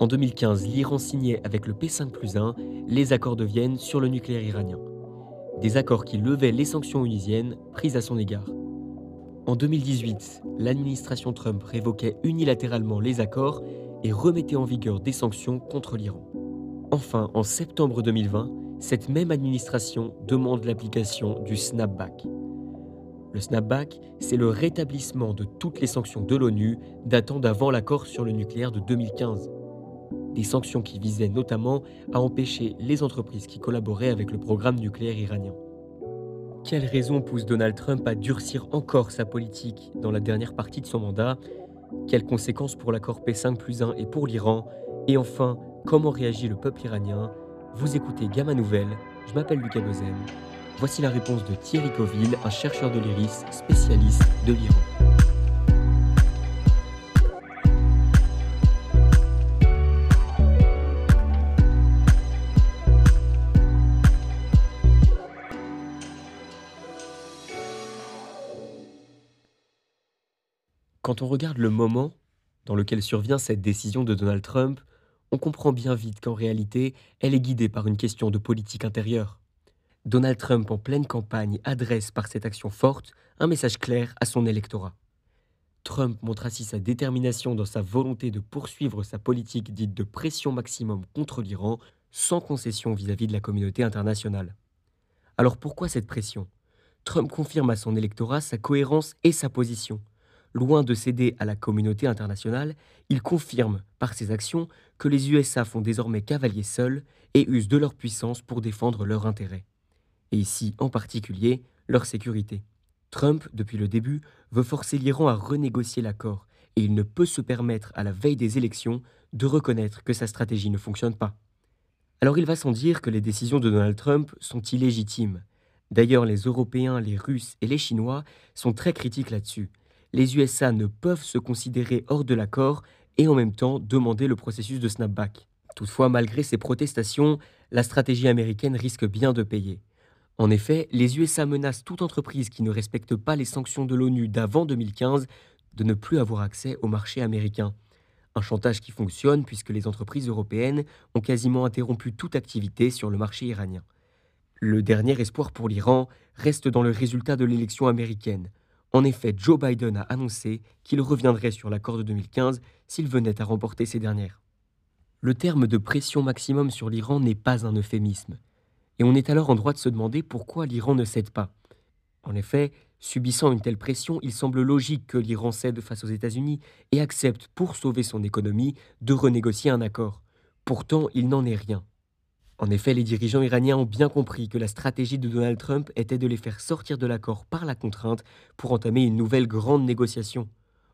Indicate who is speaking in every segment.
Speaker 1: En 2015, l'Iran signait avec le P5 plus 1 les accords de Vienne sur le nucléaire iranien. Des accords qui levaient les sanctions onisiennes prises à son égard. En 2018, l'administration Trump révoquait unilatéralement les accords et remettait en vigueur des sanctions contre l'Iran. Enfin, en septembre 2020, cette même administration demande l'application du snapback. Le snapback, c'est le rétablissement de toutes les sanctions de l'ONU datant d'avant l'accord sur le nucléaire de 2015. Des sanctions qui visaient notamment à empêcher les entreprises qui collaboraient avec le programme nucléaire iranien. Quelle raison pousse Donald Trump à durcir encore sa politique dans la dernière partie de son mandat? Quelles conséquences pour l'accord P5 plus 1 et pour l'Iran? Et enfin, comment réagit le peuple iranien? Vous écoutez Gamma Nouvelle, je m'appelle Lucas Dozem. Voici la réponse de Thierry Coville, un chercheur de l'IRIS spécialiste de l'Iran. Quand on regarde le moment dans lequel survient cette décision de Donald Trump, on comprend bien vite qu'en réalité, elle est guidée par une question de politique intérieure. Donald Trump, en pleine campagne, adresse par cette action forte un message clair à son électorat. Trump montre ainsi sa détermination dans sa volonté de poursuivre sa politique dite de pression maximum contre l'Iran, sans concession vis-à-vis -vis de la communauté internationale. Alors pourquoi cette pression? Trump confirme à son électorat sa cohérence et sa position. Loin de céder à la communauté internationale, il confirme par ses actions que les USA font désormais cavalier seuls et usent de leur puissance pour défendre leurs intérêts. Et ici, en particulier, leur sécurité. Trump, depuis le début, veut forcer l'Iran à renégocier l'accord, et il ne peut se permettre, à la veille des élections, de reconnaître que sa stratégie ne fonctionne pas. Alors il va sans dire que les décisions de Donald Trump sont illégitimes. D'ailleurs, les Européens, les Russes et les Chinois sont très critiques là-dessus, les USA ne peuvent se considérer hors de l'accord et en même temps demander le processus de snapback. Toutefois, malgré ces protestations, la stratégie américaine risque bien de payer. En effet, les USA menacent toute entreprise qui ne respecte pas les sanctions de l'ONU d'avant 2015 de ne plus avoir accès au marché américain. Un chantage qui fonctionne puisque les entreprises européennes ont quasiment interrompu toute activité sur le marché iranien. Le dernier espoir pour l'Iran reste dans le résultat de l'élection américaine. En effet, Joe Biden a annoncé qu'il reviendrait sur l'accord de 2015 s'il venait à remporter ces dernières. Le terme de pression maximum sur l'Iran n'est pas un euphémisme. Et on est alors en droit de se demander pourquoi l'Iran ne cède pas. En effet, subissant une telle pression, il semble logique que l'Iran cède face aux États-Unis et accepte, pour sauver son économie, de renégocier un accord. Pourtant, il n'en est rien. En effet, les dirigeants iraniens ont bien compris que la stratégie de Donald Trump était de les faire sortir de l'accord par la contrainte pour entamer une nouvelle grande négociation.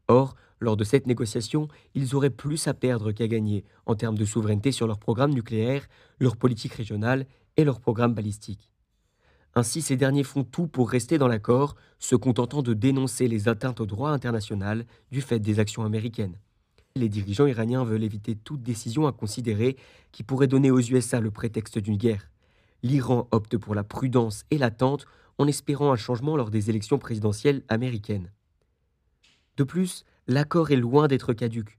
Speaker 1: Or, lors de cette négociation, ils auraient plus à perdre qu'à gagner en termes de souveraineté sur leur programme nucléaire, leur politique régionale et leur programme balistique. Ainsi, ces derniers font tout pour rester dans l'accord, se contentant de dénoncer les atteintes au droit international du fait des actions américaines. Les dirigeants iraniens veulent éviter toute décision à considérer qui pourrait donner aux USA le prétexte d'une guerre. L'Iran opte pour la prudence et l'attente en espérant un changement lors des élections présidentielles américaines. De plus, l'accord est loin d'être caduque.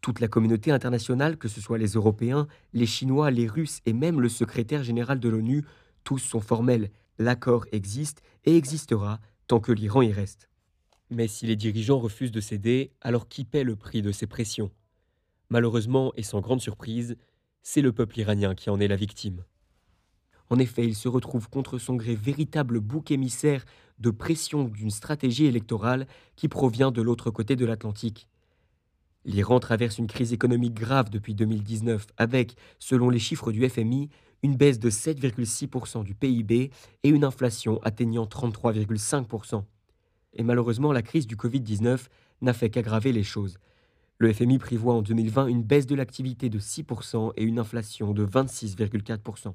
Speaker 1: Toute la communauté internationale, que ce soit les Européens, les Chinois, les Russes et même le secrétaire général de l'ONU, tous sont formels. L'accord existe et existera tant que l'Iran y reste. Mais si les dirigeants refusent de céder, alors qui paie le prix de ces pressions? Malheureusement, et sans grande surprise, c'est le peuple iranien qui en est la victime. En effet, il se retrouve contre son gré véritable bouc émissaire de pression d'une stratégie électorale qui provient de l'autre côté de l'Atlantique. L'Iran traverse une crise économique grave depuis 2019 avec, selon les chiffres du FMI, une baisse de 7,6% du PIB et une inflation atteignant 33,5%. Et malheureusement, la crise du Covid-19 n'a fait qu'aggraver les choses. Le FMI prévoit en 2020 une baisse de l'activité de 6% et une inflation de 26,4%.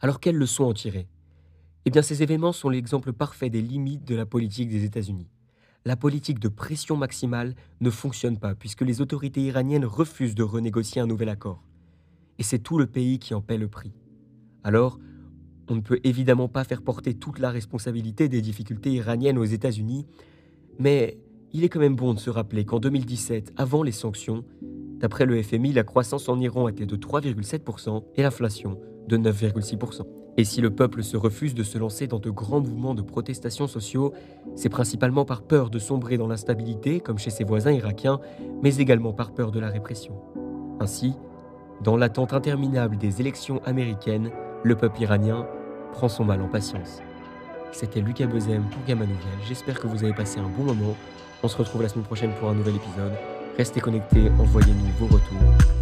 Speaker 1: Alors quelles leçons en tirer? Eh bien ces événements sont l'exemple parfait des limites de la politique des États-Unis. La politique de pression maximale ne fonctionne pas puisque les autorités iraniennes refusent de renégocier un nouvel accord. Et c'est tout le pays qui en paie le prix. Alors, on ne peut évidemment pas faire porter toute la responsabilité des difficultés iraniennes aux États-Unis, mais il est quand même bon de se rappeler qu'en 2017, avant les sanctions, D'après le FMI, la croissance en Iran était de 3,7% et l'inflation de 9,6%. Et si le peuple se refuse de se lancer dans de grands mouvements de protestation sociaux, c'est principalement par peur de sombrer dans l'instabilité, comme chez ses voisins irakiens, mais également par peur de la répression. Ainsi, dans l'attente interminable des élections américaines, le peuple iranien prend son mal en patience. C'était Lucas Bezem pour Gamma Nouvelle. J'espère que vous avez passé un bon moment. On se retrouve la semaine prochaine pour un nouvel épisode. Restez connectés, envoyez-nous vos retours.